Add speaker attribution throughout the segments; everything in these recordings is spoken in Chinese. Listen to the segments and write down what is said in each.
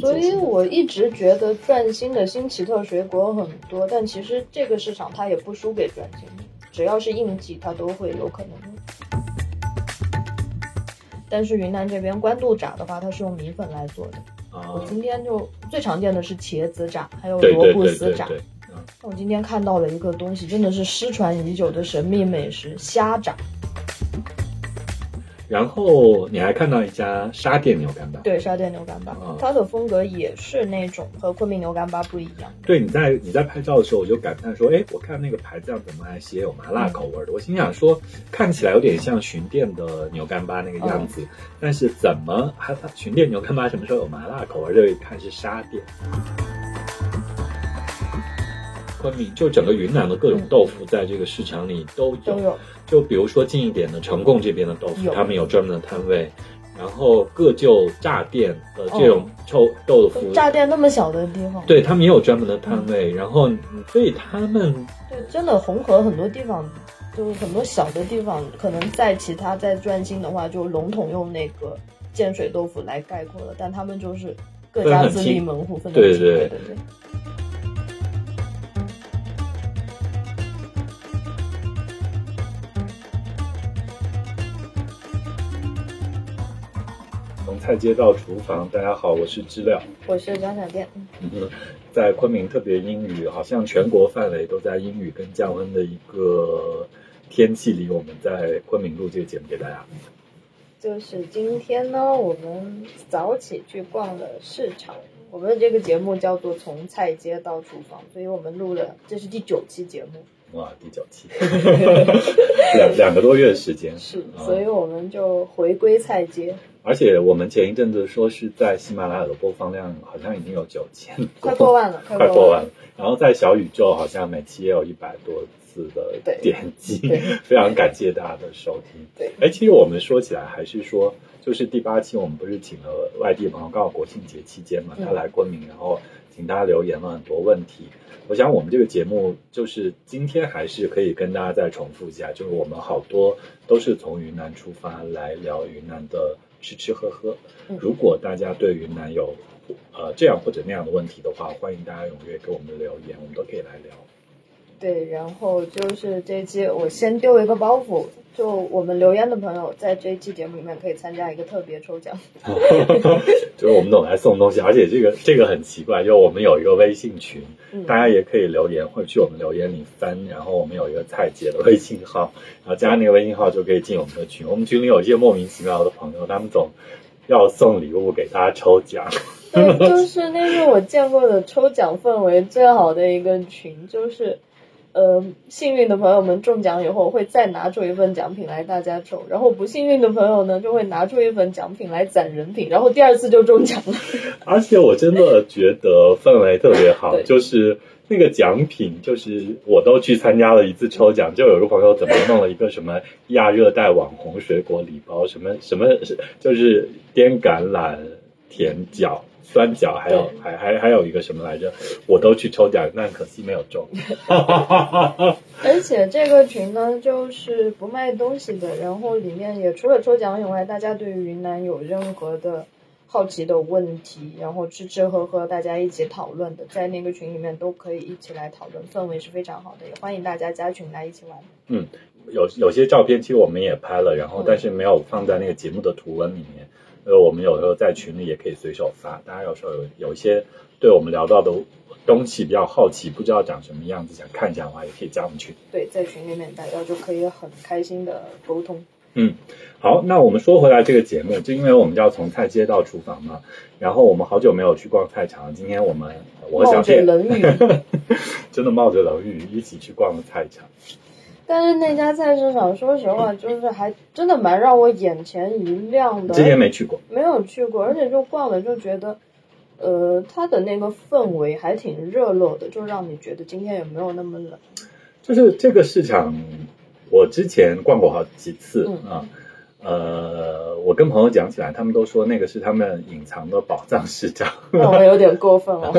Speaker 1: 所以我一直觉得钻心的新奇特水果很多，但其实这个市场它也不输给钻心，只要是应季，它都会有可能。但是云南这边官渡炸的话，它是用米粉来做的。我
Speaker 2: 啊，
Speaker 1: 今天就最常见的是茄子炸，还有萝卜丝炸。
Speaker 2: 对，嗯，
Speaker 1: 我今天看到了一个东西，真的是失传已久的神秘美食——虾炸。
Speaker 2: 然后你还看到一家沙店牛干巴，
Speaker 1: 对，沙甸牛干巴，
Speaker 2: 嗯
Speaker 1: 它的风格也是那种和昆明牛干巴不一样。
Speaker 2: 对，你在你在拍照的时候，我就感叹说，哎，我看那个牌子上怎么还写有麻辣口味的？我心想说，看起来有点像巡店的牛干巴那个样子，但是怎么还它巡店牛干巴什么时候有麻辣口味？这一看是沙店。昆明就整个云南的各种豆腐，在这个市场里都有。
Speaker 1: 都有，
Speaker 2: 就比如说近一点的呈贡这边的豆腐，他们有专门的摊位，然后各就炸店的这种臭豆腐，
Speaker 1: 炸店那么小的地方，
Speaker 2: 对他们也有专门的摊位，然后嗯所以他们
Speaker 1: 对，真的红河很多地方，就是很多小的地方，可能在其他在转心的话，就笼统用那个建水豆腐来概括了，但他们就是各家自立门户，分得清。
Speaker 2: 对
Speaker 1: 对对
Speaker 2: 菜街到厨房，大家好，我是知了。
Speaker 1: 我是张小店，
Speaker 2: 嗯，在昆明特别阴雨，好像全国范围都在阴雨跟降温的一个天气里，我们在昆明录这个节目给大家。
Speaker 1: 就是今天呢，我们早起去逛了市场。我们的这个节目叫做《从菜街到厨房》，所以我们录了，这是第九期节目，
Speaker 2: 哇，第九期，两两个多月的时间
Speaker 1: 是，
Speaker 2: 啊
Speaker 1: 所以我们就回归菜街，
Speaker 2: 而且我们前一阵子说是在喜马拉雅的播放量好像已经有九千，
Speaker 1: 快过万了，
Speaker 2: 快
Speaker 1: 过万
Speaker 2: 了。然后在小宇宙好像每期也有一百多次的点击，非常感谢大家的收听。
Speaker 1: 对
Speaker 2: 哎，其实我们说起来还是说，就是第八期我们不是请了外地朋友，刚好国庆节期间嘛，
Speaker 1: 嗯
Speaker 2: 他来昆明，然后请大家留言了很多问题。我想我们这个节目就是今天还是可以跟大家再重复一下，就是我们好多都是从云南出发来聊云南的吃吃喝喝。
Speaker 1: 嗯
Speaker 2: 如果大家对云南有呃这样或者那样的问题的话，欢迎大家踊跃给我们留言，我们都可以来聊。
Speaker 1: 对，然后就是这期我先丢一个包袱，就我们留言的朋友在这一期节目里面可以参加一个特别抽奖。
Speaker 2: 就是我们总来送东西，而且这个这个很奇怪，就我们有一个微信群，
Speaker 1: 嗯
Speaker 2: 大家也可以留言或者去我们留言里翻，然后我们有一个蔡姐的微信号，然后加那个微信号就可以进我们的群。我们群里有一些莫名其妙的朋友，他们总要送礼物给大家抽奖。
Speaker 1: 对，就是那是我见过的抽奖氛围最好的一个群，就是。呃，幸运的朋友们中奖以后会再拿出一份奖品来大家抽，然后不幸运的朋友呢就会拿出一份奖品来攒人品，然后第二次就中奖了。
Speaker 2: 而且我真的觉得氛围特别好，就是那个奖品，就是我都去参加了一次抽奖，就有个朋友怎么弄了一个什么亚热带网红水果礼包，什么什么就是滇橄榄、甜角、酸角，还有还还还有一个什么来着，我都去抽奖，但可惜没有中。
Speaker 1: 而且这个群呢，就是不卖东西的，然后里面也除了抽奖以外，大家对于云南有任何的好奇的问题，然后吃吃喝喝，大家一起讨论的，在那个群里面都可以一起来讨论，氛围是非常好的，也欢迎大家加群来一起玩。
Speaker 2: 嗯有有些照片其实我们也拍了，然后
Speaker 1: 嗯
Speaker 2: 但是没有放在那个节目的图文里面。呃，我们有时候在群里也可以随手发，大家有时候有有一些对我们聊到的东西比较好奇，不知道长什么样子，想看一下的话，也可以加我们群。
Speaker 1: 对，在群里面大家就可以很开心的沟通。
Speaker 2: 嗯好，那我们说回来这个节目，就因为我们要从菜街到厨房嘛，然后我们好久没有去逛菜场，今天我们我和
Speaker 1: 冒着
Speaker 2: 小谢
Speaker 1: 冷雨，
Speaker 2: 真的冒着冷雨一起去逛了菜场。
Speaker 1: 但是那家菜市场，说实话，就是还真的蛮让我眼前一亮的。
Speaker 2: 之前没去过，
Speaker 1: 没有去过，而且就逛了就觉得，呃，它的那个氛围还挺热络的，就让你觉得今天也没有那么冷。
Speaker 2: 就是这个市场，我之前逛过好几次
Speaker 1: 嗯
Speaker 2: 啊。呃，我跟朋友讲起来，他们都说那个是他们隐藏的宝藏市场。
Speaker 1: 那我有点过分了。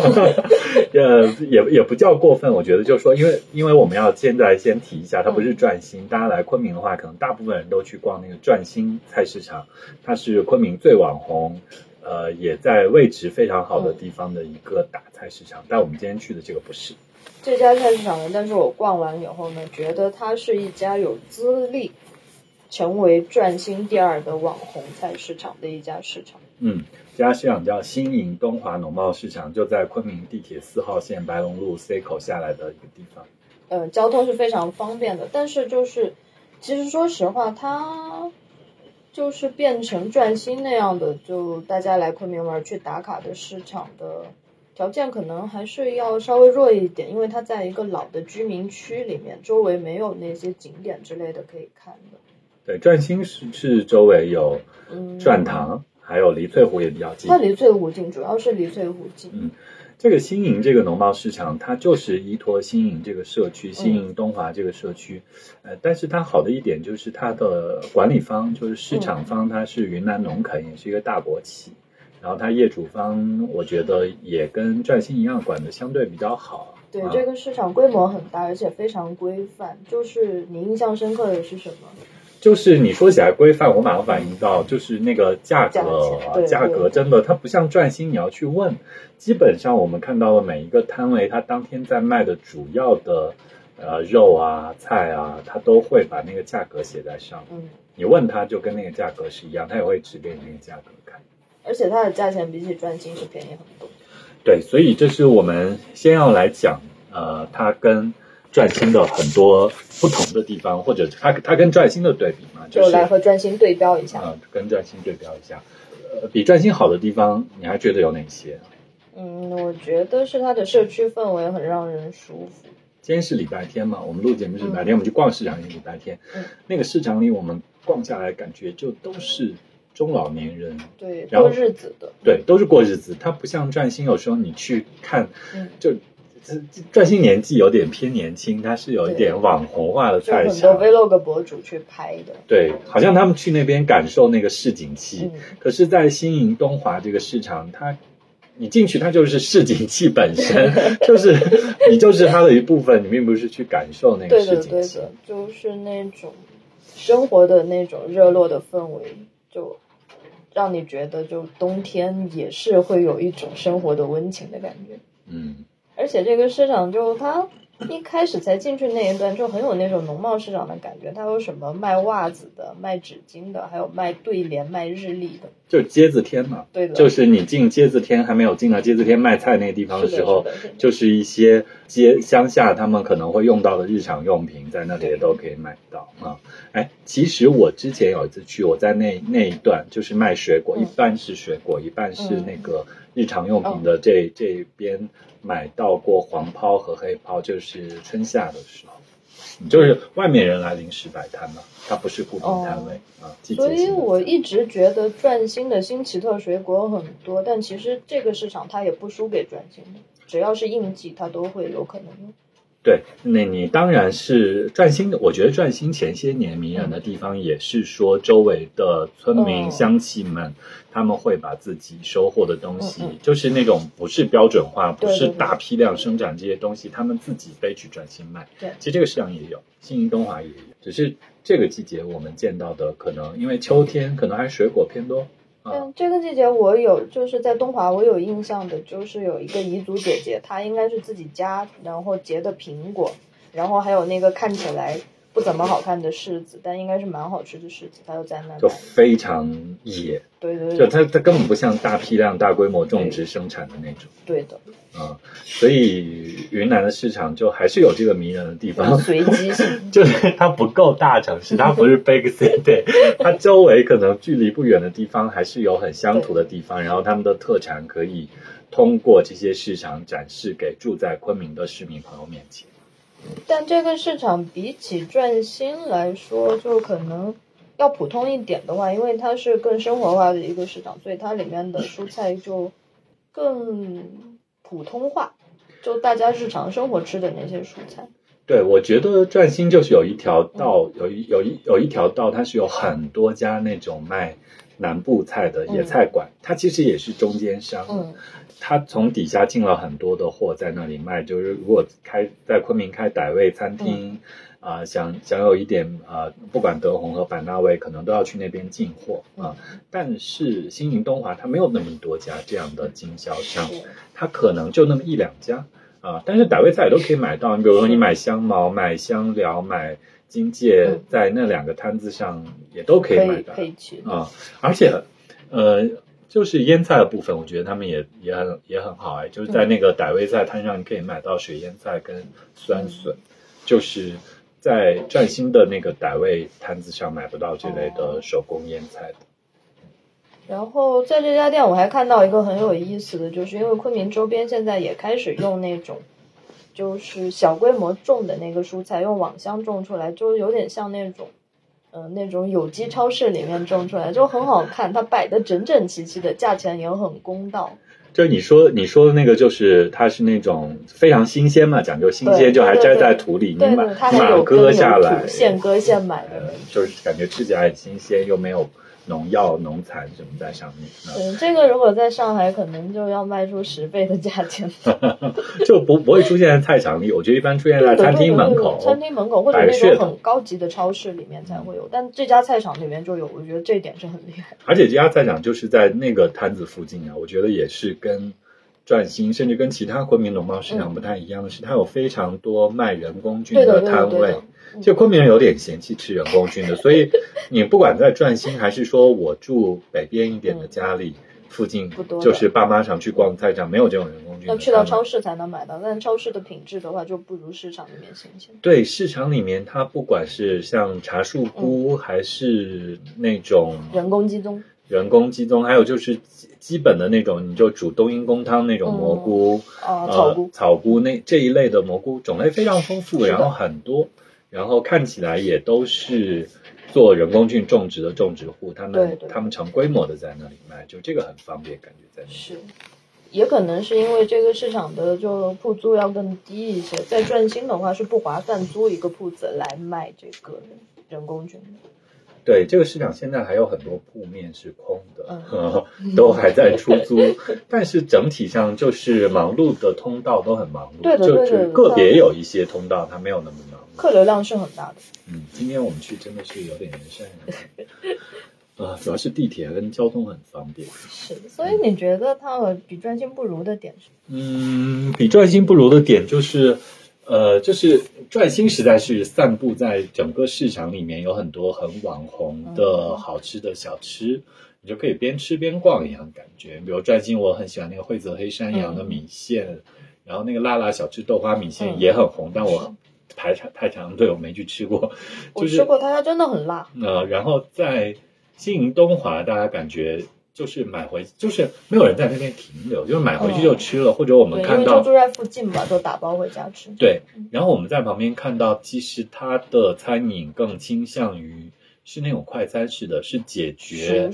Speaker 2: 呃，也也不叫过分，我觉得就是说，因为因为我们要现在先提一下，它不是转心。大家来昆明的话，可能大部分人都去逛那个转心菜市场，它是昆明最网红，呃，也在位置非常好的地方的一个大菜市场，但我们今天去的这个不是。
Speaker 1: 这家菜市场呢，但是我逛完以后呢，觉得它是一家有资历成为转新第二的网红菜市场的一家市场。
Speaker 2: 嗯，这家市场叫新营东华农贸市场，就在昆明地铁四号线白龙路 C 口下来的一个地方。
Speaker 1: 呃，交通是非常方便的，但是就是其实说实话，它就是变成转新那样的，就大家来昆明玩去打卡的市场的条件可能还是要稍微弱一点，因为它在一个老的居民区里面，周围没有那些景点之类的可以看的。
Speaker 2: 对，转新是是周围有
Speaker 1: 嗯，
Speaker 2: 转塘，还有黎翠湖也比较近
Speaker 1: 它。离翠湖近，主要是离翠湖近。
Speaker 2: 嗯这个新营这个农贸市场，它就是依托新营这个社区，新营东华这个社区，呃，但是它好的一点就是它的管理方，就是市场方，它是云南农垦，也是一个大国企，然后它业主方，我觉得也跟转兴一样，管的相对比较好。
Speaker 1: 对，
Speaker 2: 啊
Speaker 1: 这个市场规模很大，而且非常规范。就是你印象深刻的是什么？
Speaker 2: 就是你说起来规范，我马上反应到，就是那个价
Speaker 1: 价
Speaker 2: 格啊，价格真的，它不像转心，你要去问。基本上我们看到的每一个摊位，它当天在卖的主要的呃肉啊、菜啊，它都会把那个价格写在上面。
Speaker 1: 嗯，
Speaker 2: 你问他就跟那个价格是一样，他也会指给你那个价格看。
Speaker 1: 而且它的价钱比起转心是便宜很多。
Speaker 2: 对，所以这是我们先要来讲，呃，它跟转新的很多不同的地方，或者它它跟转新的对比嘛，就
Speaker 1: 就是来和转新对标一下。
Speaker 2: 嗯，跟转新对标一下。呃，比转新好的地方，你还觉得有哪些？
Speaker 1: 嗯，我觉得是它的社区氛围很让人舒服。
Speaker 2: 今天是礼拜天嘛，我们录节目是礼拜天，我们去逛市场礼拜天。
Speaker 1: 嗯
Speaker 2: 那个市场里，我们逛下来，感觉就都是中老年人，
Speaker 1: 对，过日子的。
Speaker 2: 对，都是过日子。它不像转新，有时候你去看，
Speaker 1: 嗯，
Speaker 2: 就这这转新年纪有点偏年轻，他是有一点网红化的
Speaker 1: 就很多
Speaker 2: 菜场。
Speaker 1: vlog 博主去拍的。
Speaker 2: 对，好像他们去那边感受那个市井气。
Speaker 1: 嗯，
Speaker 2: 可是，在新营东华这个市场，它你进去，它就是市井气本身，就是你就是它的一部分，你并不是去感受那个
Speaker 1: 对的，
Speaker 2: 市井气。
Speaker 1: 对的，就是那种生活的那种热络的氛围，就让你觉得，就冬天也是会有一种生活的温情的感觉。
Speaker 2: 嗯，
Speaker 1: 而且这个市场就它一开始才进去那一段就很有那种农贸市场的感觉，它有什么卖袜子的、卖纸巾的，还有卖对联、卖日历的。
Speaker 2: 就街子天嘛，
Speaker 1: 对的，
Speaker 2: 就是你进街子天还没有进到街子天卖菜那个地方的时候，就是一些街乡下他们可能会用到的日常用品，在那里也都可以买到啊。哎，其实我之前有一次去，我在那那一段就是卖水果，
Speaker 1: 嗯
Speaker 2: 一半是水果，一半是
Speaker 1: 嗯
Speaker 2: 那个日常用品的这、这边买到过黄抛和黑抛，就是春夏的时候。就是外面人来临时摆摊嘛，它不是固定摊位、啊，
Speaker 1: 所以我一直觉得转新的新奇特水果很多，但其实这个市场它也不输给转新的，只要是应季，它都会有可能用。
Speaker 2: 对，那你当然是转新的。我觉得转新前些年迷人的地方，也是说周围的村民
Speaker 1: 嗯
Speaker 2: 乡亲们，他们会把自己收获的东西，就是那种不是标准化，不是大批量生产这些东西，他们自己背去转新卖。
Speaker 1: 对
Speaker 2: 其实这个市场也有，新营东华也有，只是这个季节我们见到的可能因为秋天，可能还是水果偏多。
Speaker 1: 嗯，这个季节我有就是在东华，我有印象的，就是有一个彝族姐姐，她应该是自己家，然后结的苹果，然后还有那个看起来不怎么好看的柿子，但应该是蛮好吃的柿子，它就在那
Speaker 2: 就。非常野，
Speaker 1: 对对对，
Speaker 2: 就它它根本不像大批量大规模种植生产的那种。
Speaker 1: 对的，
Speaker 2: 啊、所以云南的市场就还是有这个迷人的地方，
Speaker 1: 随机性。
Speaker 2: 就是它不够大城市，它不是 big city，它周围可能距离不远的地方还是有很乡土的地方，然后他们的特产可以通过这些市场展示给住在昆明的市民朋友面前。
Speaker 1: 但这个市场比起转新来说，就可能要普通一点的话，因为它是更生活化的一个市场，所以它里面的蔬菜就更普通话，就大家日常生活吃的那些蔬菜。
Speaker 2: 对，我觉得转新就是有一条道，有一有一有一条道，它是有很多家那种卖南部菜的野菜馆，它其实也是中间商。
Speaker 1: 嗯，
Speaker 2: 他从底下进了很多的货在那里卖，就是如果开在昆明开傣味餐厅，
Speaker 1: 嗯
Speaker 2: 啊、想想有一点啊、不管德宏和版纳味可能都要去那边进货啊。但是新营东华它没有那么多家这样的经销商，
Speaker 1: 是
Speaker 2: 它可能就那么一两家啊。但是傣味菜也都可以买到，你比如说你买香茅、买香料、买金芥
Speaker 1: 嗯，
Speaker 2: 在那两个摊子上也都可以
Speaker 1: 可以
Speaker 2: 买到
Speaker 1: 可以去。
Speaker 2: 啊。而且呃。就是腌菜的部分，我觉得他们也也很也很好哎，就是在那个傣味菜摊上，你可以买到水腌菜跟酸笋，就是在湛新的那个傣味摊子上买不到这类的手工腌菜的。
Speaker 1: 然后在这家店我还看到一个很有意思的，就是因为昆明周边现在也开始用那种，就是小规模种的那个蔬菜，用网箱种出来，就有点像那种，呃，那种有机超市里面种出来，就很好看，它摆的整整齐齐的，价钱也很公道。
Speaker 2: 就是你说你说的那个，就是它是那种非常新鲜嘛，讲究新鲜，就还摘在土里，你
Speaker 1: 对对，
Speaker 2: 买你
Speaker 1: 它还有
Speaker 2: 割下来，，
Speaker 1: 现割现买的
Speaker 2: 呃，就是感觉吃起来很新鲜，又没有农药、农残什么在上面。啊
Speaker 1: 对，这个如果在上海，可能就要卖出十倍的价钱。
Speaker 2: 就不不会出现在菜场里，我觉得一般出现在餐厅门口。
Speaker 1: 餐厅门口或者那种很高级的超市里面才会有，但这家菜场里面就有，我觉得这一点是很厉害。
Speaker 2: 而且这家菜场就是在那个摊子附近啊，我觉得也是跟转新甚至跟其他昆明农贸市场不太一样的是，它有非常多卖人工菌
Speaker 1: 对的，
Speaker 2: 摊位。就昆明人有点嫌弃吃人工菌的，所以 你不管在转新还是说我住北边一点的家里附近就是爸妈常去逛菜场，没有这种人工菌。
Speaker 1: 要去到超市才能买到，但超市的品质的话就不如市场里面新鲜。
Speaker 2: 对市场里面，它不管是像茶树菇，还是那种
Speaker 1: 人工鸡枞，
Speaker 2: 人工鸡枞，还有就是基基本的那种，你就煮冬阴功汤那种蘑菇，
Speaker 1: 啊，
Speaker 2: 呃
Speaker 1: 草菇，
Speaker 2: 草菇那这一类的蘑菇种类非常丰富，然后很多，然后看起来也都是做人工菌种植的种植户，他们他们成规模的在那里卖，就这个很方便，感觉在那里。
Speaker 1: 是，也可能是因为这个市场的就铺租要更低一些，在转新的话是不划算租一个铺子来卖这个人工菌的。
Speaker 2: 对，这个市场现在还有很多铺面是空的，
Speaker 1: 嗯
Speaker 2: 都还在出租，但是整体上就是忙碌的通道都很忙碌，
Speaker 1: 对
Speaker 2: 就是个别有一些通道它没有那么忙碌。
Speaker 1: 客流量是很大的。
Speaker 2: 嗯，今天我们去真的是有点人山人海，呃，主要是地铁跟交通很方便。
Speaker 1: 是，所以你觉得它和比专心不如的点是？
Speaker 2: 嗯，比专心不如的点就是，呃，就是转新实在是散布在整个市场里面，有很多很网红的好吃的小吃，你就可以边吃边逛一样感觉。比如转新，我很喜欢那个惠泽黑山羊的米线，然后那个辣辣小吃豆花米线
Speaker 1: 嗯
Speaker 2: 也很红，但我排长太长队我没去吃过，就是
Speaker 1: 我吃过它，它真的很辣。
Speaker 2: 呃，然后在经营东华，大家感觉就是买回，就是没有人在那边停留，就是买回去就吃了，或者我们看到
Speaker 1: 就住在附近嘛，都打包回家吃。
Speaker 2: 对，然后我们在旁边看到，其实它的餐饮更倾向于是那种快餐式的，是解决。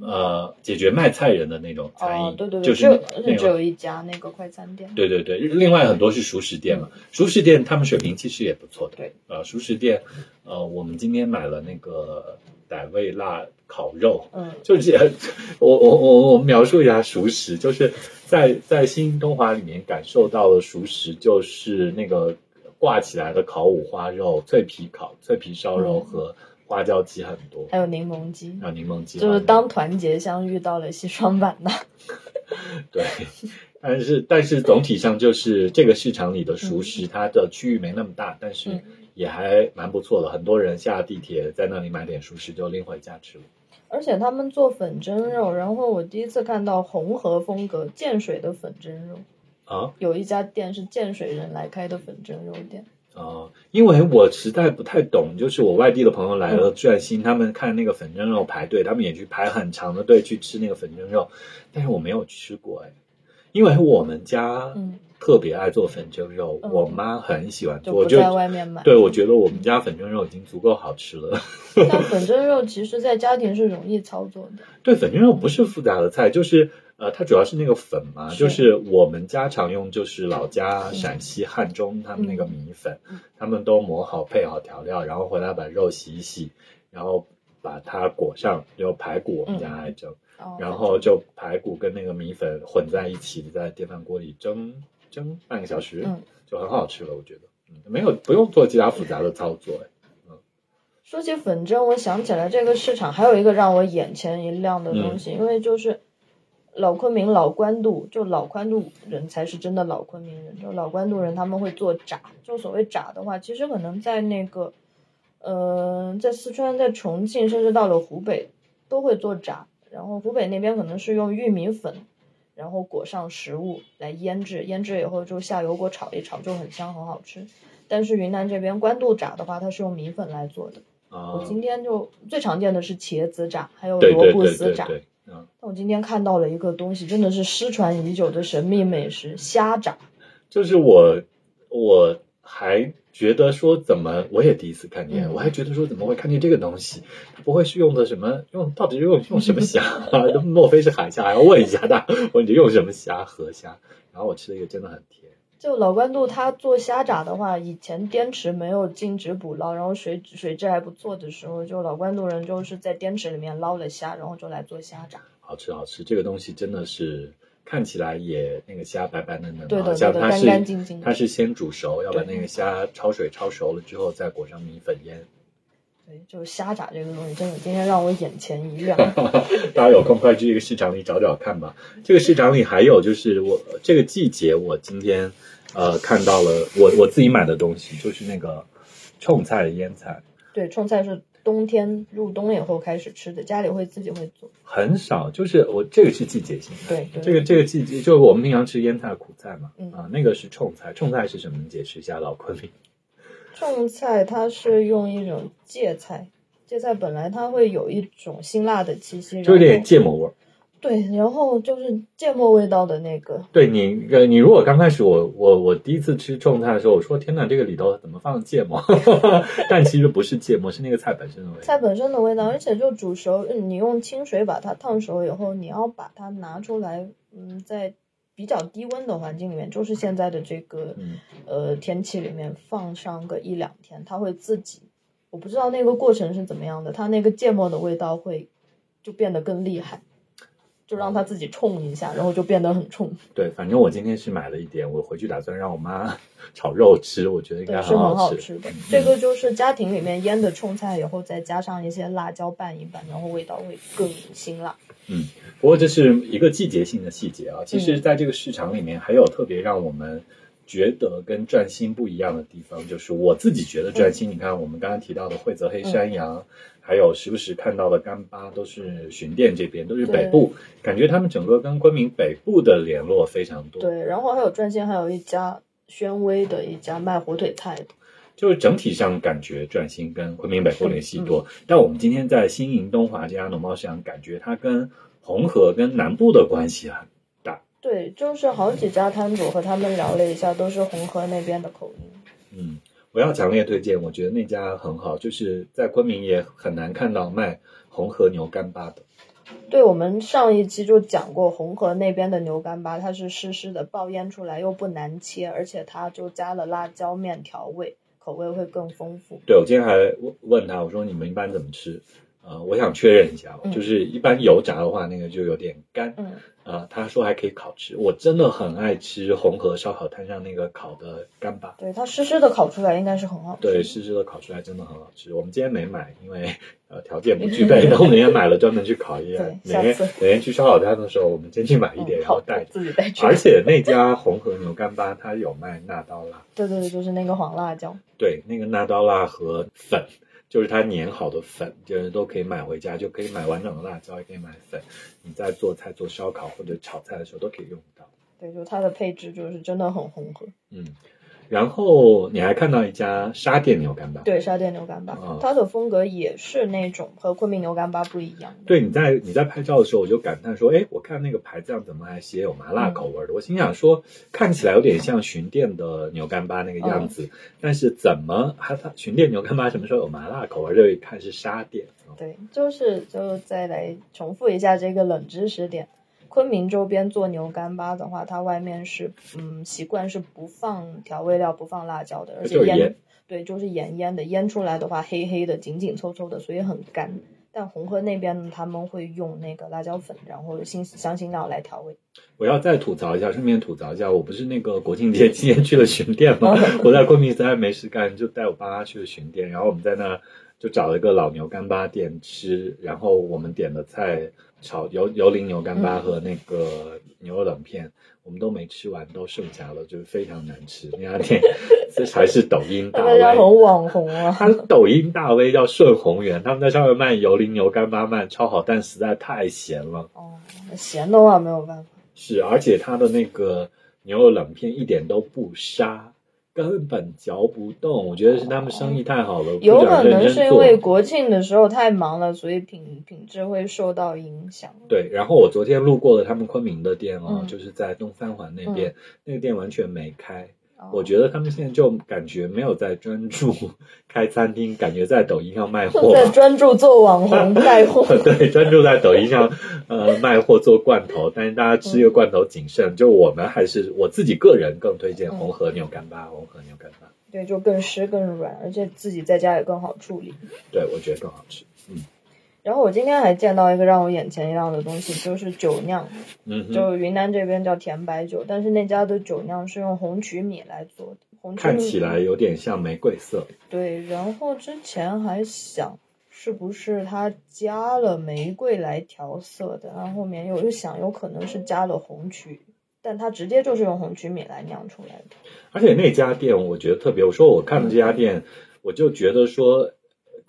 Speaker 2: 呃解决卖菜人的那种餐饮，
Speaker 1: 哦，对对对，
Speaker 2: 就是
Speaker 1: 只有
Speaker 2: 那那种
Speaker 1: 而且只有一家那个快餐店。
Speaker 2: 对对对，另外很多是熟食店嘛，熟食店他们水平其实也不错的。
Speaker 1: 对，
Speaker 2: 呃，熟食店，呃，我们今天买了那个傣味辣烤肉，
Speaker 1: 嗯，
Speaker 2: 就是 我我我我描述一下熟食，就是在在新东华里面感受到的熟食，就是那个挂起来的烤五花肉、脆皮烤、脆皮烧肉
Speaker 1: 嗯
Speaker 2: 和花椒鸡很多，
Speaker 1: 还有柠檬鸡，
Speaker 2: 还有柠檬鸡，
Speaker 1: 就是当团结相遇到了西双版纳。
Speaker 2: 对，但是但是总体上就是这个市场里的熟食，它的区域没那么大，但是
Speaker 1: 嗯
Speaker 2: 也还蛮不错的。很多人下地铁在那里买点熟食就拎回家吃了。
Speaker 1: 而且他们做粉蒸肉，然后我第一次看到红河风格建水的粉蒸肉，
Speaker 2: 啊？
Speaker 1: 有一家店是建水人来开的粉蒸肉店。
Speaker 2: 啊、因为我实在不太懂，就是我外地的朋友来了转新，他们看那个粉蒸肉排队，他们也去排很长的队去吃那个粉蒸肉，但是我没有吃过哎，因为我们家
Speaker 1: 嗯，
Speaker 2: 特别爱做粉蒸肉，
Speaker 1: 嗯。
Speaker 2: 我妈很喜欢做，我就
Speaker 1: 在外面买。
Speaker 2: 对我觉得我们家粉蒸肉已经足够好吃了。
Speaker 1: 但粉蒸肉其实在家庭是容易操作的。
Speaker 2: 对，粉蒸肉不是复杂的菜，就是呃，它主要是那个粉嘛，
Speaker 1: 是。
Speaker 2: 就是我们家常用，就是老家陕西汉中他们那个米粉，
Speaker 1: 嗯。
Speaker 2: 他们都磨好配好调料，然后回来把肉洗一洗，然后把它裹上，就排骨我们家爱蒸，
Speaker 1: 哦
Speaker 2: 然后就排骨跟那个米粉混在一起，在电饭锅里蒸蒸半个小时，
Speaker 1: 嗯
Speaker 2: 就很好吃了，我觉得。嗯没有不用做其他复杂的操作。
Speaker 1: 嗯说起粉蒸，我想起来这个市场还有一个让我眼前一亮的东西，因为就是老昆明老官渡，就老官渡人才是真的老昆明人，就老官渡人他们会做炸，就所谓炸的话，其实可能在那个，呃，在四川、在重庆，甚至到了湖北都会做炸，然后湖北那边可能是用玉米粉，然后裹上食物来腌制，腌制以后就下油锅炒一炒，就很香很好吃。但是云南这边官渡炸的话，它是用米粉来做的。我今天就最常见的是茄子炸，还有萝卜丝炸。
Speaker 2: 嗯，
Speaker 1: 但我今天看到了一个东西，真的是失传已久的神秘美食——虾炸。
Speaker 2: 就是我，我还觉得说怎么，我也第一次看见，我还觉得说怎么会看见这个东西？不会是用的什么？用到底用用什么虾？莫非是海虾？还要问一下他，问你用什么虾？河虾。然后我吃了一个，真的很甜。
Speaker 1: 就老关渡，他做虾炸的话，以前滇池没有禁止捕捞，然后水水质还不错的时候，就老关渡人就是在滇池里面捞了虾，然后就来做虾炸。
Speaker 2: 好吃好吃，这个东西真的是看起来也那个虾白白嫩嫩
Speaker 1: 的，
Speaker 2: 像它是
Speaker 1: 干净净
Speaker 2: 它是先煮熟，要把那个虾焯水焯熟了之后再裹上米粉腌。
Speaker 1: 对，就是虾炸这个东西，真的今天让我眼前一亮。
Speaker 2: 大家有空快去这个市场里找找看吧。这个市场里还有就是我这个季节，我今天。呃，看到了我我自己买的东西，就是那个冲菜的腌菜。
Speaker 1: 对，冲菜是冬天入冬以后开始吃的，家里会自己会做。
Speaker 2: 很少，就是我这个是季节性
Speaker 1: 的。
Speaker 2: 对，这个这个季节就是我们平常吃腌菜苦菜嘛，啊，那个是冲菜。冲菜是什么？解释一下，老昆明。
Speaker 1: 冲菜它是用一种芥菜，芥菜本来它会有一种辛辣的气息，
Speaker 2: 就有点芥末味儿。
Speaker 1: 对，然后就是芥末味道的那个。
Speaker 2: 对你，呃，你如果刚开始我我我第一次吃种菜的时候，我说天哪，这个里头怎么放芥末？但其实不是芥末，是那个菜本身的味道。
Speaker 1: 菜本身的味道，而且就煮熟，你用清水把它烫熟以后，你要把它拿出来，嗯，在比较低温的环境里面，就是现在的这个呃天气里面放上个一两天，它会自己，我不知道那个过程是怎么样的，它那个芥末的味道会就变得更厉害。就让它自己冲一下，然后就变得很冲。
Speaker 2: 对，反正我今天是买了一点，我回去打算让我妈 炒肉吃，我觉得应该
Speaker 1: 是很
Speaker 2: 好
Speaker 1: 吃的。这个就是家庭里面腌的冲菜，以后再加上一些辣椒拌一拌，然后味道会更辛辣。
Speaker 2: 嗯，不过这是一个季节性的细节啊。其实，在这个市场里面，还有特别让我们觉得跟转心不一样的地方，就是我自己觉得转心。你看，我们刚刚提到的惠泽黑山羊。还有时不时看到的干巴都是巡店这边，都是北部，感觉他们整个跟昆明北部的联络非常多。
Speaker 1: 对，然后还有转心，还有一家宣威的一家卖火腿菜的，
Speaker 2: 就是整体上感觉转心跟昆明北部联系多。但我们今天在新营东华这家农贸市场，感觉它跟红河跟南部的关系很大。
Speaker 1: 对，就是好几家摊主和他们聊了一下，都是红河那边的口音。
Speaker 2: 嗯。我要强烈推荐，我觉得那家很好，就是在昆明也很难看到卖红河牛干巴的。
Speaker 1: 对，我们上一期就讲过红河那边的牛干巴，它是湿湿的，爆腌出来又不难切，而且它就加了辣椒面调味，口味会更丰富。
Speaker 2: 对，我今天还问问他，我说你们一般怎么吃？呃，我想确认一下，就是一般油炸的话，那个就有点干。
Speaker 1: 嗯。
Speaker 2: 啊，他说还可以烤吃，我真的很爱吃红河烧烤摊上那个烤的干巴。
Speaker 1: 对，它湿湿的烤出来应该是很好吃。
Speaker 2: 对，湿湿的烤出来真的很好吃。我们今天没买，因为呃条件不具备。等我哪天买了，专门去烤一下。每天每天去烧烤摊的时候，我们先去买一点，然后带
Speaker 1: 自己带去。
Speaker 2: 而且那家红河牛干巴，它有卖纳刀辣。
Speaker 1: 对对对，就是那个黄辣椒。
Speaker 2: 对，那个纳刀辣和粉。就是它碾好的粉，就是都可以买回家，就可以买完整的辣椒，也可以买粉。你在做菜、做烧烤或者炒菜的时候都可以用到。
Speaker 1: 对，就它的配置就是真的很红合。
Speaker 2: 嗯。然后你还看到一家沙甸牛干巴，
Speaker 1: 对，沙甸牛干巴，它的风格也是那种和昆明牛干巴不一样。
Speaker 2: 对，你在你在拍照的时候，我就感叹说，哎，我看那个牌子上怎么还写有麻辣口味的？我心想说，看起来有点像巡店的牛干巴那个样子，但是怎么还它巡店牛干巴什么时候有麻辣口味？这一看是沙店。
Speaker 1: 对，就是就再来重复一下这个冷知识点。昆明周边做牛干巴的话，它外面是嗯习惯是不放调味料、不放辣椒的，而且腌对就是盐腌的，腌出来的话黑黑的、紧紧凑凑的，所以很干。但红河那边呢，他们会用那个辣椒粉，然后新香辛料来调味。
Speaker 2: 我要再吐槽一下，顺便吐槽一下，我不是那个国庆节期间去了巡店吗？我在昆明实在没事干，就带我爸妈去了巡店，然后我们在那就找了一个老牛干巴店吃，然后我们点的菜炒油油淋牛干巴和那个牛肉冷片。我们都没吃完，都剩下了，就是非常难吃。那家店 这才是抖音大 V，
Speaker 1: 很网红啊。
Speaker 2: 他抖音大 V 叫顺宏源，他们在上面卖油淋牛干巴卖超好，但实在太咸了。
Speaker 1: 哦，咸的话没有办法。
Speaker 2: 是，而且他的那个牛肉冷片一点都不沙。根本嚼不动，我觉得是他们生意太好了，
Speaker 1: 有可能是因为国庆的时候太忙了，所以品品质会受到影响。
Speaker 2: 对，然后我昨天路过了他们昆明的店哦，就是在东三环那边，那个店完全没开。我觉得他们现在就感觉没有在专注 开餐厅，感觉在抖音上卖货，
Speaker 1: 在专注做网红 带货。
Speaker 2: 对，专注在抖音上呃卖货做罐头，但是大家吃这个罐头谨慎。就我们还是我自己个人更推荐红河牛干巴，红河牛干巴。
Speaker 1: 对，就更湿更软，而且自己在家也更好处理。
Speaker 2: 对，我觉得更好吃。嗯。
Speaker 1: 然后我今天还见到一个让我眼前一亮的东西，就是酒酿，
Speaker 2: 嗯，
Speaker 1: 就云南这边叫甜白酒，但是那家的酒酿是用红曲米来做的，红
Speaker 2: 看起来有点像玫瑰色。
Speaker 1: 对，然后之前还想是不是他加了玫瑰来调色的，然后后面又想有可能是加了红曲，但他直接就是用红曲米来酿出来的。
Speaker 2: 而且那家店我觉得特别，我说我看了这家店，我就觉得说。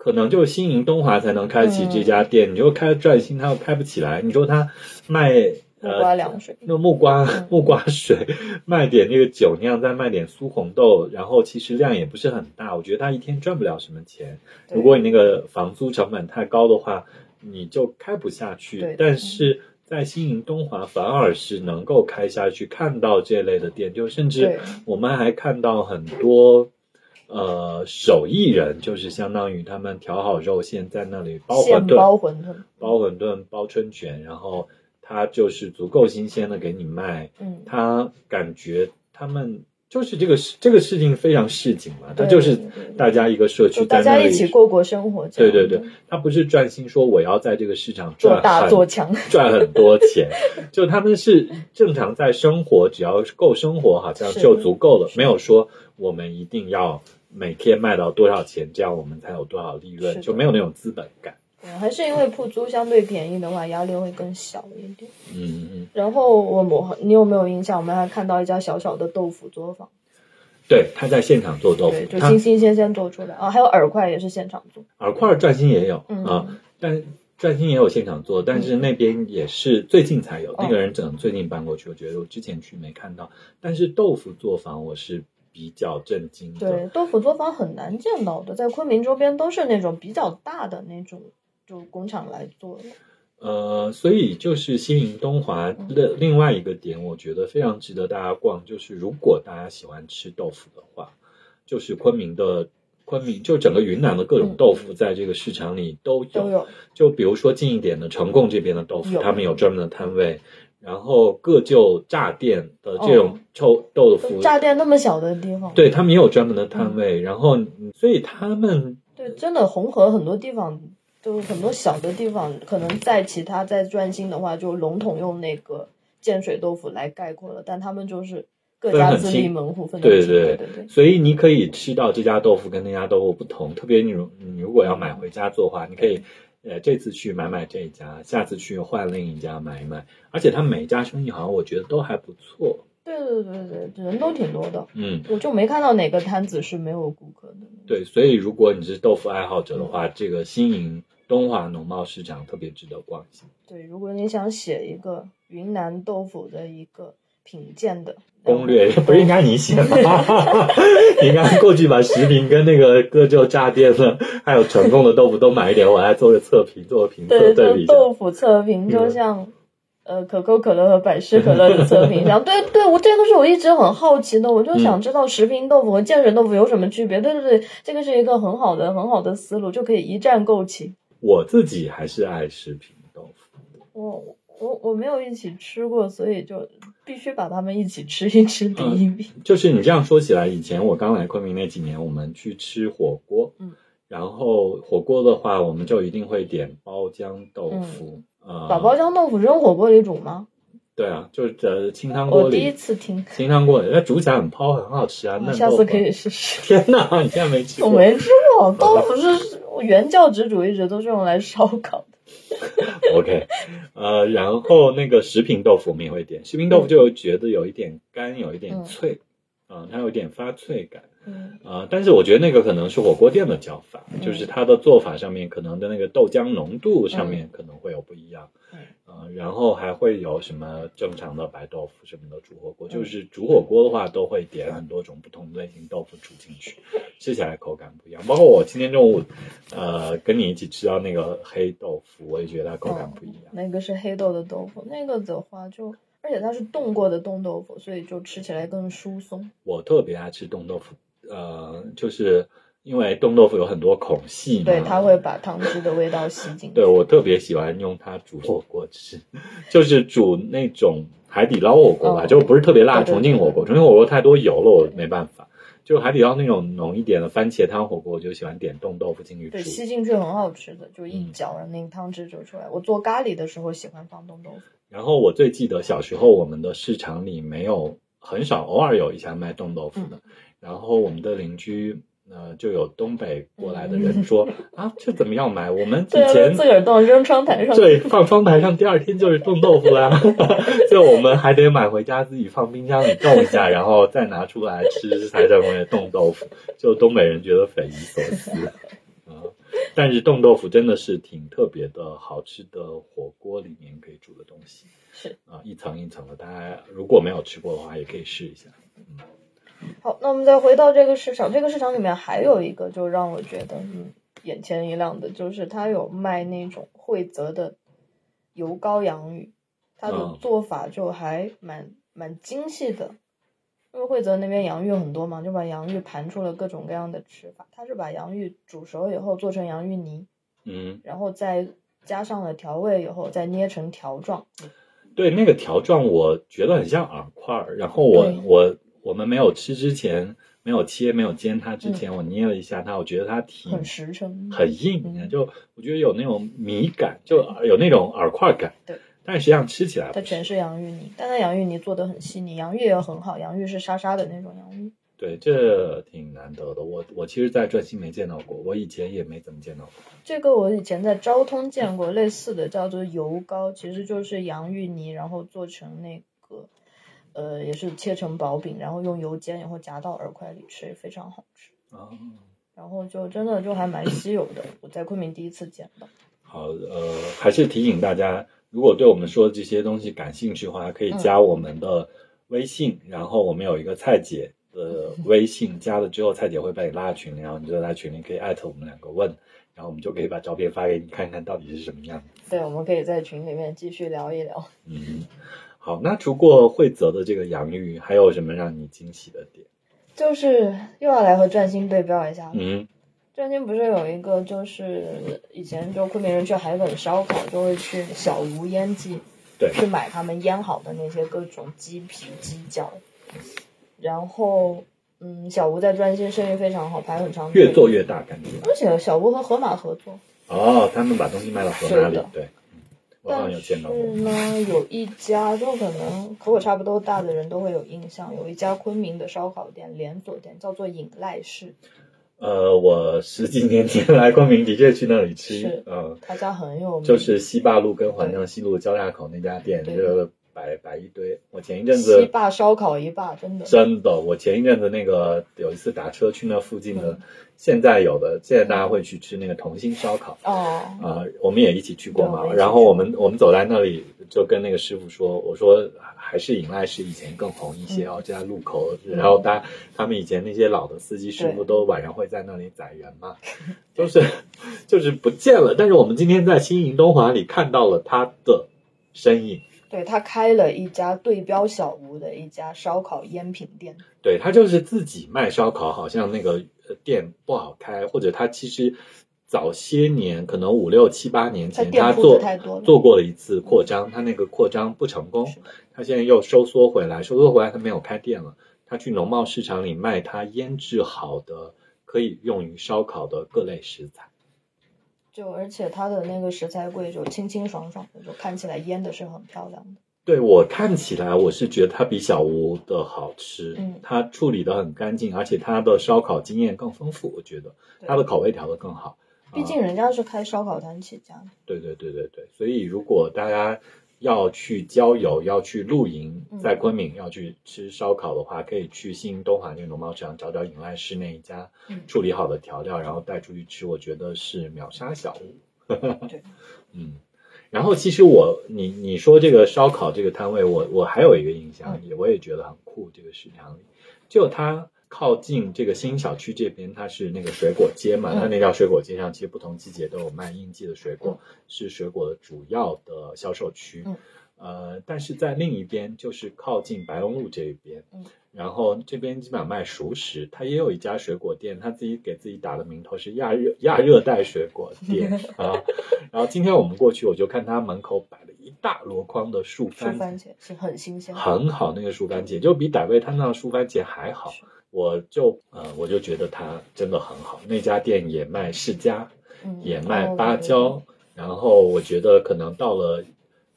Speaker 2: 可能就是新营东华才能开起这家店，你就开转心，他又开不起来。你说他卖
Speaker 1: 木瓜凉水，
Speaker 2: 那木瓜木瓜水，卖点那个酒酿，再卖点酥红豆，然后其实量也不是很大。我觉得他一天赚不了什么钱。如果你那个房租成本太高的话，你就开不下去。但是在新营东华反而是能够开下去，看到这类的店，就甚至我们还看到很多。呃，手艺人就是相当于他们调好肉馅在那里包馄饨，
Speaker 1: 包馄饨，
Speaker 2: 包馄饨，包春卷，然后他就是足够新鲜的给你卖。
Speaker 1: 嗯，
Speaker 2: 他感觉他们就是这个这个事情非常市井嘛，他就是大家一个社区，
Speaker 1: 大家一起过过生活。
Speaker 2: 对对对，他不是专心说我要在这个市场
Speaker 1: 赚大做强
Speaker 2: 赚很多钱，就他们是正常在生活，只要够生活，好像就足够了，没有说我们一定要。每天卖到多少钱，这样我们才有多少利润，就没有那种资本感。
Speaker 1: 还是因为铺租相对便宜的话，压力会更小一点。
Speaker 2: 嗯嗯。
Speaker 1: 然后我我你有没有印象？我们还看到一家小小的豆腐作坊。
Speaker 2: 对，他在现场做豆腐，
Speaker 1: 就新新鲜鲜做出来啊。还有饵块也是现场做，
Speaker 2: 饵块转心也有啊，但转心也有现场做，但是那边也是最近才有，那个人只能最近搬过去。我觉得我之前去没看到，但是豆腐作坊我是。比较震惊。
Speaker 1: 对，豆腐作坊很难见到的，在昆明周边都是那种比较大的那种，就工厂来做的。
Speaker 2: 呃，所以就是新营东华的另外一个点，我觉得非常值得大家逛。就是如果大家喜欢吃豆腐的话，就是昆明的昆明，就整个云南的各种豆腐，在这个市场里都有。
Speaker 1: 都有。
Speaker 2: 就比如说近一点的呈贡这边的豆腐，他们有专门的摊位。然后各就炸店的这种臭豆腐，
Speaker 1: 炸店那么小的地方，
Speaker 2: 对他们也有专门的摊位。然后，所以他们
Speaker 1: 对真的红河很多地方，就很多小的地方，可能在其他在专心的话，就笼统用那个建水豆腐来概括了。但他们就是各家自立门户，分
Speaker 2: 对
Speaker 1: 对对
Speaker 2: 对。所以你可以吃到这家豆腐跟那家豆腐不同。特别你如你如果要买回家做的话，你可以。呃，这次去买买这一家，下次去换另一家买一买，而且他每一家生意好像我觉得都还不错。
Speaker 1: 对对对对，人都挺多的。
Speaker 2: 嗯，
Speaker 1: 我就没看到哪个摊子是没有顾客的。
Speaker 2: 对，所以如果你是豆腐爱好者的话，这个新营东华农贸市场特别值得逛一下。
Speaker 1: 对，如果你想写一个云南豆腐的一个品鉴的。
Speaker 2: 攻略 不是应该你写吗？你 应该过去把食品跟那个各就炸店的，还有成功的豆腐都买一点，我来做个测评，做个评测对比。
Speaker 1: 豆腐测评就像呃可口可乐和百事可乐的测评一样。对对，我这个是我一直很好奇的，我就想知道食品豆腐和建水豆腐有什么区别。对对对，这个是一个很好的很好的思路，就可以一站购齐。
Speaker 2: 我自己还是爱食品豆腐。
Speaker 1: 我我我没有一起吃过，所以就。必须把他们一起吃一吃，比一比。
Speaker 2: 就是你这样说起来，以前我刚来昆明那几年，我们去吃火锅，
Speaker 1: 嗯，
Speaker 2: 然后火锅的话，我们就一定会点包浆豆腐，呃，
Speaker 1: 把包浆豆腐扔火锅里煮吗？
Speaker 2: 对啊，就是呃清汤锅
Speaker 1: 我第一，次听，
Speaker 2: 清汤锅里，那煮起来很泡，很好吃啊，嫩豆腐
Speaker 1: 下次可以试试。
Speaker 2: 天哪，你现在没吃过？
Speaker 1: 我没吃过豆腐是原教旨主义者都是用来烧烤的。
Speaker 2: OK，呃，然后那个食品豆腐我们也会点，食品豆腐就觉得有一点干，有一点
Speaker 1: 嗯。
Speaker 2: 脆，啊、它有点发脆感，
Speaker 1: 嗯
Speaker 2: 啊、但是我觉得那个可能是火锅店的叫法，
Speaker 1: 嗯
Speaker 2: 就是它的做法上面可能的那个豆浆浓度上面可能会有不一样，
Speaker 1: 嗯
Speaker 2: 呃，然后还会有什么正常的白豆腐什么的煮火锅，
Speaker 1: 嗯
Speaker 2: 就是煮火锅的话都会点很多种不同类型豆腐煮进去，吃起来口感不一样。包括我今天中午，呃，跟你一起吃到那个黑豆腐，我也觉得它口感不一样。
Speaker 1: 那个是黑豆的豆腐，那个的话就，而且它是冻过的冻豆腐，所以就吃起来更疏松。
Speaker 2: 我特别爱吃冻豆腐，呃，就是因为冻豆腐有很多孔隙嘛，
Speaker 1: 对，它会把汤汁的味道吸进 去。
Speaker 2: 对我特别喜欢用它煮火锅吃，就是煮那种海底捞火锅吧，
Speaker 1: 哦
Speaker 2: 就不是特别辣。重庆火锅，重庆火锅太多油了，我没办法。就海底捞那种浓一点的番茄汤火锅，我就喜欢点冻豆腐进去
Speaker 1: 对，吸进去很好吃的，就一
Speaker 2: 嗯
Speaker 1: 搅，然后那个汤汁就出来。我做咖喱的时候喜欢放冻豆腐。
Speaker 2: 然后我最记得小时候我们的市场里没有很少，偶尔有一家卖冻豆腐的。然后我们的邻居呃就有东北过来的人说、啊，这怎么样买？我们 以前
Speaker 1: 自个儿冻扔窗台上。
Speaker 2: 对，放窗台上，第二天就是冻豆腐啦。就我们还得买回家自己放冰箱里冻一下，然后再拿出来吃，才成为冻豆腐。就东北人觉得匪夷所思啊、但是冻豆腐真的是挺特别的，好吃的火锅里面可以煮的东西。
Speaker 1: 是
Speaker 2: 啊、一层一层的，大家如果没有吃过的话，也可以试一下。
Speaker 1: 好，那我们再回到这个市场，这个市场里面还有一个就让我觉得嗯眼前一亮的，就是它有卖那种惠泽的油膏洋芋，它的
Speaker 2: 嗯
Speaker 1: 做法就还蛮蛮精细的。因为惠泽那边洋芋很多嘛，就把洋芋盘出了各种各样的吃法。它是把洋芋煮熟以后做成洋芋泥，
Speaker 2: 嗯，
Speaker 1: 然后再加上了调味以后再捏成条状。
Speaker 2: 对，那个条状我觉得很像饵块儿，然后我我我们没有吃之前，没有切没有煎它之前，我捏了一下它，我觉得它挺
Speaker 1: 嗯很实诚，
Speaker 2: 很硬，
Speaker 1: 嗯
Speaker 2: 就我觉得有那种米感，就有那种饵块感。
Speaker 1: 对，
Speaker 2: 但实际上吃起来
Speaker 1: 它全是洋芋泥，但它洋芋泥做的很细腻，洋芋也很好，洋芋是沙沙的那种洋芋。
Speaker 2: 对，这挺难得的。我我其实，在转心没见到过，我以前也没怎么见到过。
Speaker 1: 这个我以前在昭通见过类似的，叫做油糕，其实就是洋芋泥，然后做成那个，呃，也是切成薄饼，然后用油煎，然后夹到饵块里吃，非常好吃。
Speaker 2: 啊，
Speaker 1: 然后就真的就还蛮稀有的，我在昆明第一次见到。
Speaker 2: 好，呃，还是提醒大家，如果对我们说的这些东西感兴趣的话，可以加我们的微信，然后我们有一个蔡姐的微信，加了之后，蔡姐会把你拉群里，然后你就在群里可以艾特我们两个问，然后我们就可以把照片发给你看看到底是什么样子。
Speaker 1: 对，我们可以在群里面继续聊一聊。
Speaker 2: 嗯，好，那除过惠泽的这个洋芋，还有什么让你惊喜的点？
Speaker 1: 就是又要来和转心对标一下了。
Speaker 2: 嗯
Speaker 1: 转心不是有一个，就是以前就昆明人去海本烧烤，就会去小吴腌记
Speaker 2: 对
Speaker 1: 去买他们腌好的那些各种鸡皮、鸡脚，然后嗯，小吴在专心生意非常好，排很长队，
Speaker 2: 越做越大，感觉。
Speaker 1: 而且小吴和盒马合作，
Speaker 2: 哦，他们把东西卖到河马里对，
Speaker 1: 但。是呢，有一家就可能和我差不多大的人都会有印象，有一家昆明的烧烤店连锁店叫做尹赖氏，
Speaker 2: 呃，我十几年前来昆明的确去那里吃
Speaker 1: 是，
Speaker 2: 嗯，
Speaker 1: 他家很有名，
Speaker 2: 就是西坝路跟环城西路交叉口那家店，就摆摆一堆。我前一阵
Speaker 1: 西
Speaker 2: 子
Speaker 1: 坝烧烤一霸，真的
Speaker 2: 真的，我前一阵子那个有一次打车去那附近的
Speaker 1: 嗯，
Speaker 2: 现在有的，现在大家会去吃那个同心烧烤。
Speaker 1: 哦，
Speaker 2: 啊、我们也一起去过嘛然后我们我们走在那里，就跟那个师傅说，我说还是尹赖是以前更红一些
Speaker 1: 嗯
Speaker 2: 哦，这家路口。然后大家他们以前那些老的司机师傅都晚上会在那里载人嘛，就是就是不见了。但是我们今天在新营东华里看到了他的身影。
Speaker 1: 对他开了一家对标小吴的一家烧烤烟品店，
Speaker 2: 对他就是自己卖烧烤，好像那个呃店不好开，或者他其实早些年，可能五六七八年前，
Speaker 1: 他
Speaker 2: 他做做过了一次扩张，他那个扩张不成功他现在又收缩回来，收缩回来他没有开店了，他去农贸市场里卖他腌制好的可以用于烧烤的各类食材。
Speaker 1: 就而且它的那个食材柜就清清爽爽的，就看起来腌的是很漂亮的。
Speaker 2: 对我看起来，我是觉得它比小屋的好吃，
Speaker 1: 嗯
Speaker 2: 它处理的很干净，而且它的烧烤经验更丰富，我觉得它的口味调的更好。
Speaker 1: 毕竟人家是开烧烤摊起家的。
Speaker 2: 对对对对对，所以如果大家要去郊游、要去露营，
Speaker 1: 嗯
Speaker 2: 在昆明要去吃烧烤的话，可以去新东华那个农贸市场找找饮来市那一家
Speaker 1: 嗯。
Speaker 2: 处理好的调料，然后带出去吃，我觉得是秒杀小屋。
Speaker 1: 对，
Speaker 2: 嗯，然后其实我你你说这个烧烤这个摊位，我我还有一个印象，
Speaker 1: 嗯。
Speaker 2: 也我也觉得很酷。这个市场里，就它靠近这个新小区这边，它是那个水果街嘛，
Speaker 1: 嗯。
Speaker 2: 它那条水果街上其实不同季节都有卖应季的水果，
Speaker 1: 嗯。
Speaker 2: 是水果的主要的销售区。
Speaker 1: 嗯
Speaker 2: 呃，但是在另一边就是靠近白龙路这一边，
Speaker 1: 嗯
Speaker 2: 然后这边基本上卖熟食，它也有一家水果店，他自己给自己打的名头是亚热亚热带水果店 啊。然后今天我们过去，我就看他门口摆了一大箩筐的树
Speaker 1: 树
Speaker 2: 番
Speaker 1: 番茄是很新鲜。
Speaker 2: 很好，那个树番茄就比傣味摊上的树番茄还好。我就呃，我就觉得它真的很好。那家店也卖释迦，
Speaker 1: 嗯，
Speaker 2: 也卖
Speaker 1: 哦
Speaker 2: 芭蕉，然后我觉得可能到了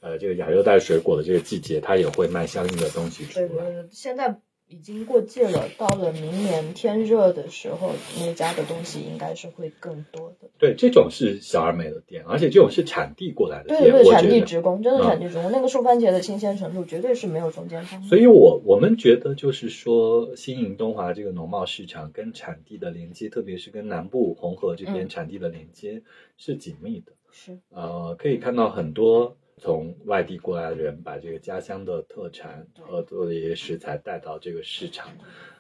Speaker 2: 呃这个亚热带水果的这个季节，它也会卖相应的东西出来。
Speaker 1: 对对对，现在已经过季了，到了明年天热的时候，那家的东西应该是会更多的。
Speaker 2: 对，这种是小而美的店，而且这种是产地过来的店，
Speaker 1: 对产。地直供，真的
Speaker 2: 嗯
Speaker 1: 产地直供。那个树番茄的新鲜程度绝对是没有中间商。
Speaker 2: 所以我我们觉得就是说，新营东华这个农贸市场跟产地的连接，特别是跟南部红河这边
Speaker 1: 嗯
Speaker 2: 产地的连接是紧密的。
Speaker 1: 是，
Speaker 2: 呃，可以看到很多从外地过来的人把这个家乡的特产和做的一些食材带到这个市场。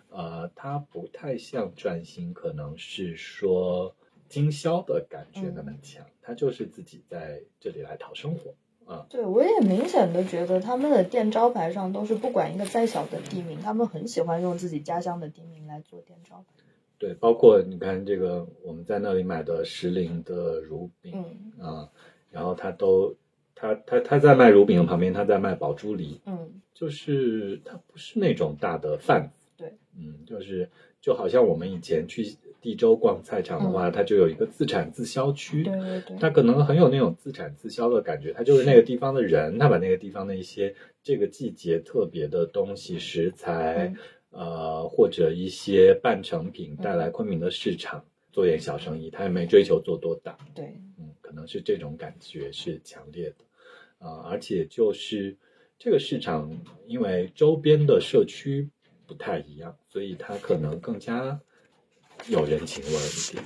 Speaker 2: 呃，它不太像转型，可能是说经销的感觉那么强，它就是自己在这里来讨生活。啊、
Speaker 1: 对我也明显的觉得他们的店招牌上都是不管一个再小的地名，他们很喜欢用自己家乡的地名来做店招牌。
Speaker 2: 对，包括你看这个我们在那里买的石林的乳饼
Speaker 1: 嗯
Speaker 2: 啊、然后他都他他他在卖乳饼的旁边，他在卖宝珠梨，
Speaker 1: 嗯，
Speaker 2: 就是他不是那种大的贩子，
Speaker 1: 对，
Speaker 2: 嗯，就是就好像我们以前去地州逛菜场的话，它就有一个自产自销区，
Speaker 1: 对对对，
Speaker 2: 它可能很有那种自产自销的感觉，它就是那个地方的人，他把那个地方的一些这个季节特别的东西食材，呃，或者一些半成品带来昆明的市场。做点小生意，他也没追求做多大，
Speaker 1: 对，
Speaker 2: 嗯，可能是这种感觉是强烈的，啊、而且就是这个市场，因为周边的社区不太一样，所以它可能更加有人情味一点。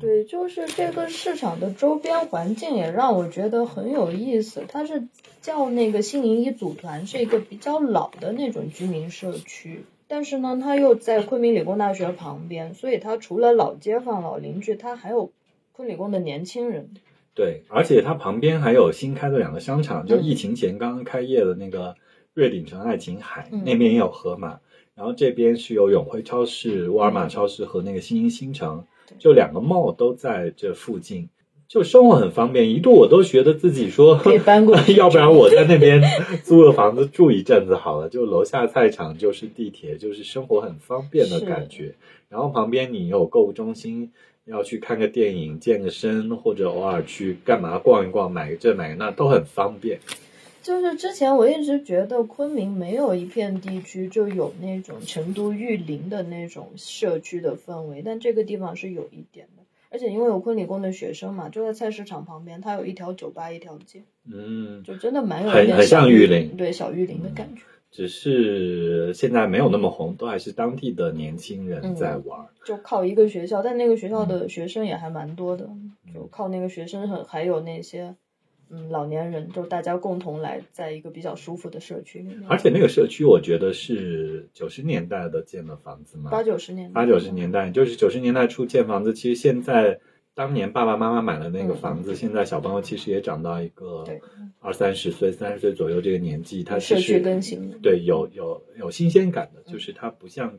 Speaker 1: 对，就是这个市场的周边环境也让我觉得很有意思。它是叫那个新宁一组团，是一个比较老的那种居民社区，但是呢，它又在昆明理工大学旁边，所以它除了老街坊、老邻居，它还有昆理工的年轻人。
Speaker 2: 对，而且它旁边还有新开的两个商场，就
Speaker 1: 嗯
Speaker 2: 疫情前刚刚开业的那个瑞鼎城爱琴海，
Speaker 1: 嗯
Speaker 2: 那边也有盒马，然后这边是有永辉超市、沃尔玛超市和那个新英新城，就两个 mall 都在这附近，就生活很方便。一度我都觉得自己说
Speaker 1: 可以搬过去
Speaker 2: 要不然我在那边 租个房子住一阵子好了，就楼下菜场就是地铁，就是生活很方便的感觉。然后旁边你有购物中心。要去看个电影、健个身，或者偶尔去干嘛逛一逛、买个这买个那，都很方便。
Speaker 1: 就是之前我一直觉得昆明没有一片地区就有那种成都玉林的那种社区的氛围，但这个地方是有一点的。而且因为有昆理工的学生嘛，就在菜市场旁边，它有一条酒吧一条街，
Speaker 2: 嗯，
Speaker 1: 就真的蛮有
Speaker 2: 很很像玉林
Speaker 1: 对小玉林的感觉。
Speaker 2: 只是现在没有那么红，都还是当地的年轻人在玩。
Speaker 1: 就靠一个学校，但那个学校
Speaker 2: 嗯
Speaker 1: 的学生也还蛮多的，就靠那个学生很还有那些嗯老年人，就大家共同来在一个比较舒服的社区里面。
Speaker 2: 而且那个社区，我觉得是九十年代的建的房子嘛，
Speaker 1: 八九十年代，
Speaker 2: 八九十年代，就是九十年代初建房子。其实现在当年爸爸妈妈买了那个房子，现在小朋友其实也长到一个二三十岁、三十岁左右这个年纪，他其
Speaker 1: 社区
Speaker 2: 实
Speaker 1: 更新。
Speaker 2: 对有有有新鲜感的，
Speaker 1: 嗯
Speaker 2: 就是它不像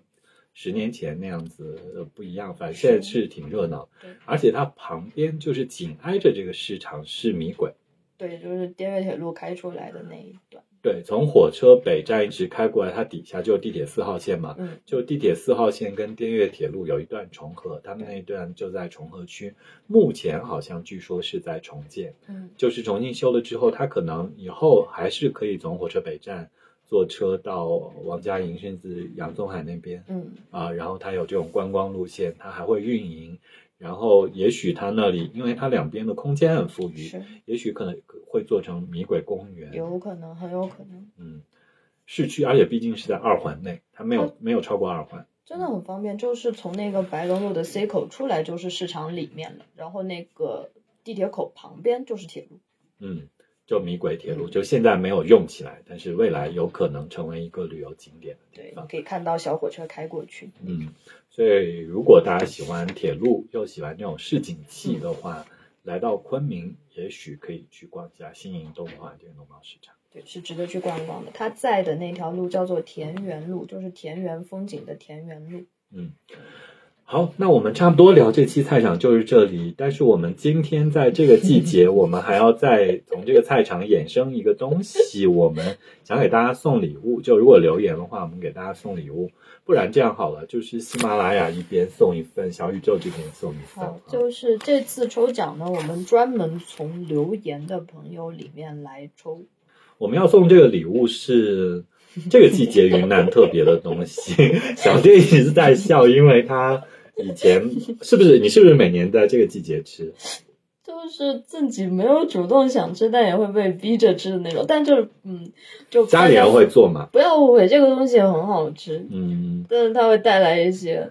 Speaker 2: 十年前那样子呃不一样，反正现在是挺热闹，而且它旁边就是紧挨着这个市场是米轨。
Speaker 1: 对，就是滇越铁路开出来的那一段。
Speaker 2: 对，从火车北站一直开过来，它底下就是地铁四号线嘛，
Speaker 1: 嗯
Speaker 2: 就地铁四号线跟滇越铁路有一段重合，他们那一段就在重合区，目前好像据说是在重建，
Speaker 1: 嗯。
Speaker 2: 就是重新修了之后，它可能以后还是可以从火车北站坐车到王家营甚至杨宗海那边
Speaker 1: 嗯。
Speaker 2: 啊，然后它有这种观光路线，它还会运营，然后也许它那里，因为它两边的空间很富裕，
Speaker 1: 是
Speaker 2: 也许可能会做成米轨公园，
Speaker 1: 有可能，很有可能，
Speaker 2: 嗯，市区，而且毕竟是在二环内，它没有没有超过二环。
Speaker 1: 真的很方便。就是从那个白龙路的 C 口出来就是市场里面了，然后那个地铁口旁边就是铁路。
Speaker 2: 嗯，就米轨铁路，
Speaker 1: 嗯
Speaker 2: 就现在没有用起来，但是未来有可能成为一个旅游景点的地
Speaker 1: 对
Speaker 2: 方，。
Speaker 1: 可以看到小火车开过去。
Speaker 2: 嗯，所以如果大家喜欢铁路，又喜欢这种市井气的话，来到昆明，也许可以去逛一下新营动物花店农贸市场。
Speaker 1: 对，是值得去逛一逛的。它在的那条路叫做田园路，就是田园风景的田园路。
Speaker 2: 嗯，好，那我们差不多聊这期菜场就是这里。但是我们今天在这个季节，我们还要再从这个菜场衍生一个东西，我们想给大家送礼物。就如果留言的话，我们给大家送礼物。不然这样好了，就是喜马拉雅一边送一份，小宇宙这边送一份。
Speaker 1: 好，就是这次抽奖呢，我们专门从留言的朋友里面来抽。
Speaker 2: 我们要送这个礼物是这个季节云南特别的东西。小店一直在笑，因为他以前是不是你是不是每年在这个季节吃？
Speaker 1: 就是自己没有主动想吃，但也会被逼着吃的那种。但就是，嗯，就
Speaker 2: 家里人会做嘛？
Speaker 1: 不要误会，这个东西很好吃，
Speaker 2: 嗯，
Speaker 1: 但是它会带来一些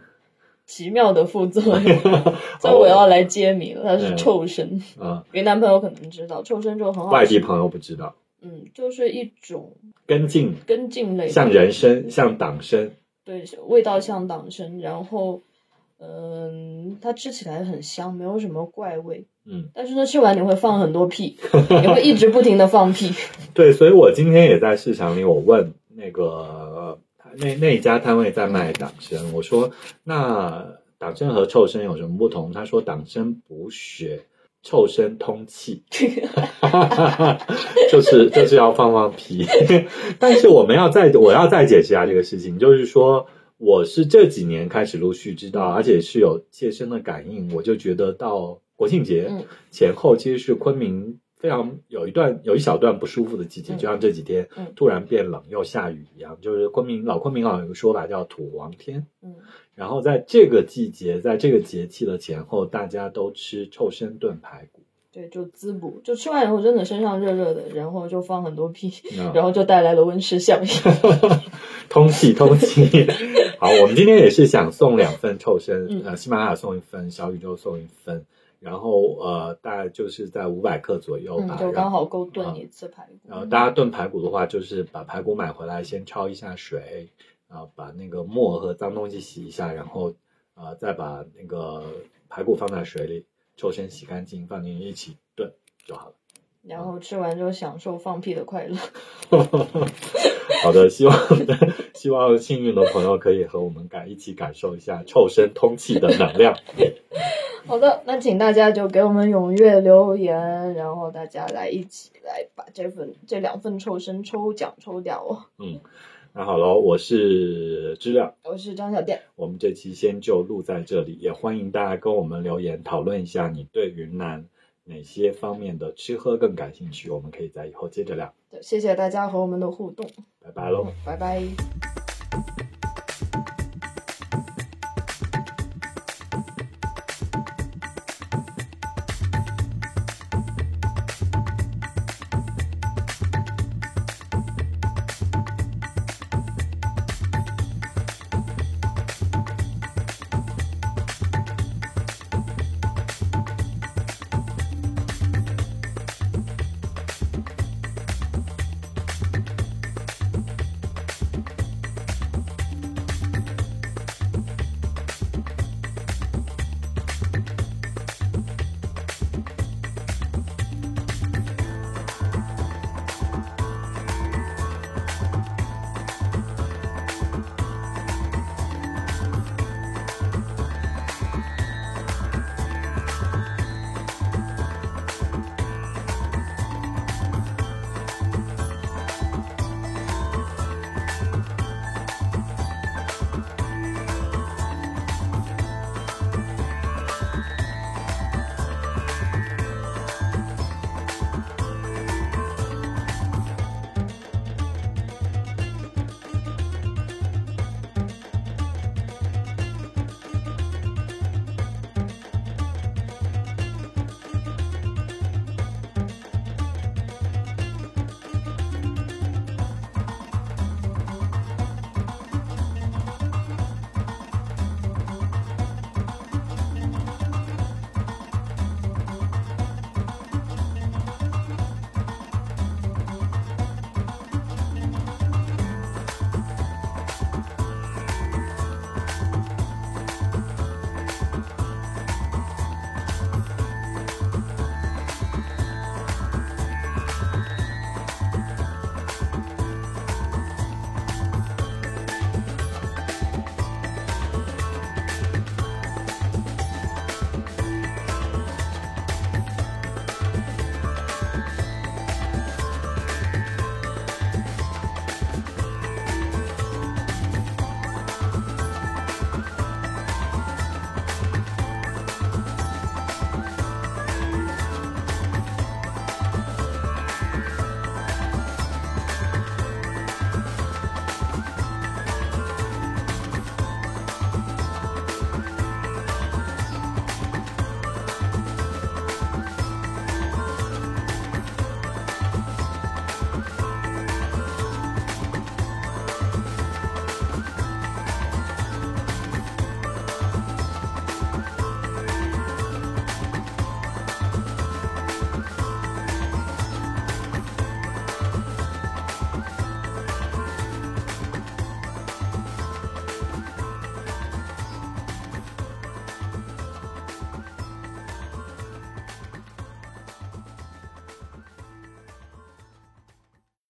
Speaker 1: 奇妙的副作用。所以我要来揭秘了，它是
Speaker 2: 嗯
Speaker 1: 臭参。
Speaker 2: 啊、
Speaker 1: 云南朋友可能知道，臭参就很好吃。
Speaker 2: 外地朋友不知道，
Speaker 1: 嗯，就是一种
Speaker 2: 根茎
Speaker 1: 根茎类，
Speaker 2: 像人参，像党参，
Speaker 1: 对，味道像党参，然后，嗯，它吃起来很香，没有什么怪味。
Speaker 2: 嗯，
Speaker 1: 但是呢，吃完你会放很多屁，你会一直不停的放屁。
Speaker 2: 对，所以我今天也在市场里，我问那个呃那那一家摊位在卖党参，我说那党参和臭参有什么不同？他说党参补血，臭参通气，就是就是要放放屁。但是我们要再我要再解释一下这个事情，就是说我是这几年开始陆续知道，而且是有切身的感应，我就觉得到国庆节
Speaker 1: 嗯。
Speaker 2: 前后，其实是昆明非常有一段有一小段不舒服的季节，
Speaker 1: 嗯。
Speaker 2: 就像这几天
Speaker 1: 嗯。
Speaker 2: 突然变冷又下雨一样，就是昆明老昆明老有个说法叫土王天。
Speaker 1: 嗯，
Speaker 2: 然后在这个季节，在这个节气的前后，大家都吃臭参炖排骨，
Speaker 1: 对，就滋补，就吃完以后真的身上热热的，然后就放很多屁，
Speaker 2: 嗯
Speaker 1: 然后就带来了温室效应。
Speaker 2: 通 气通气。好，我们今天也是想送两份臭参，
Speaker 1: 嗯
Speaker 2: 呃，喜马拉雅送一份，小宇宙送一份，然后呃，大概就是在五百克左右吧，
Speaker 1: 嗯，就刚好够炖一次排骨。
Speaker 2: 然后大家炖排骨的话，就是把排骨买回来，先焯一下水，然后把那个沫和脏东西洗一下，然后呃再把那个排骨放在水里，臭身洗干净，放进去一起炖就好了。
Speaker 1: 然后吃完之后享受放屁的快乐。
Speaker 2: 好的，希望希望幸运的朋友可以和我们感一起感受一下臭身通气的能量。
Speaker 1: 好的，那请大家就给我们踊跃留言，然后大家来一起来把这份这两份臭身抽奖抽掉哦。
Speaker 2: 嗯，那好喽，我是知了，
Speaker 1: 我是张小店，
Speaker 2: 我们这期先就录在这里，也欢迎大家跟我们留言讨论一下你对云南哪些方面的吃喝更感兴趣，我们可以在以后接着聊。
Speaker 1: 对，谢谢大家和我们的互动，
Speaker 2: 拜拜喽。
Speaker 1: 拜拜。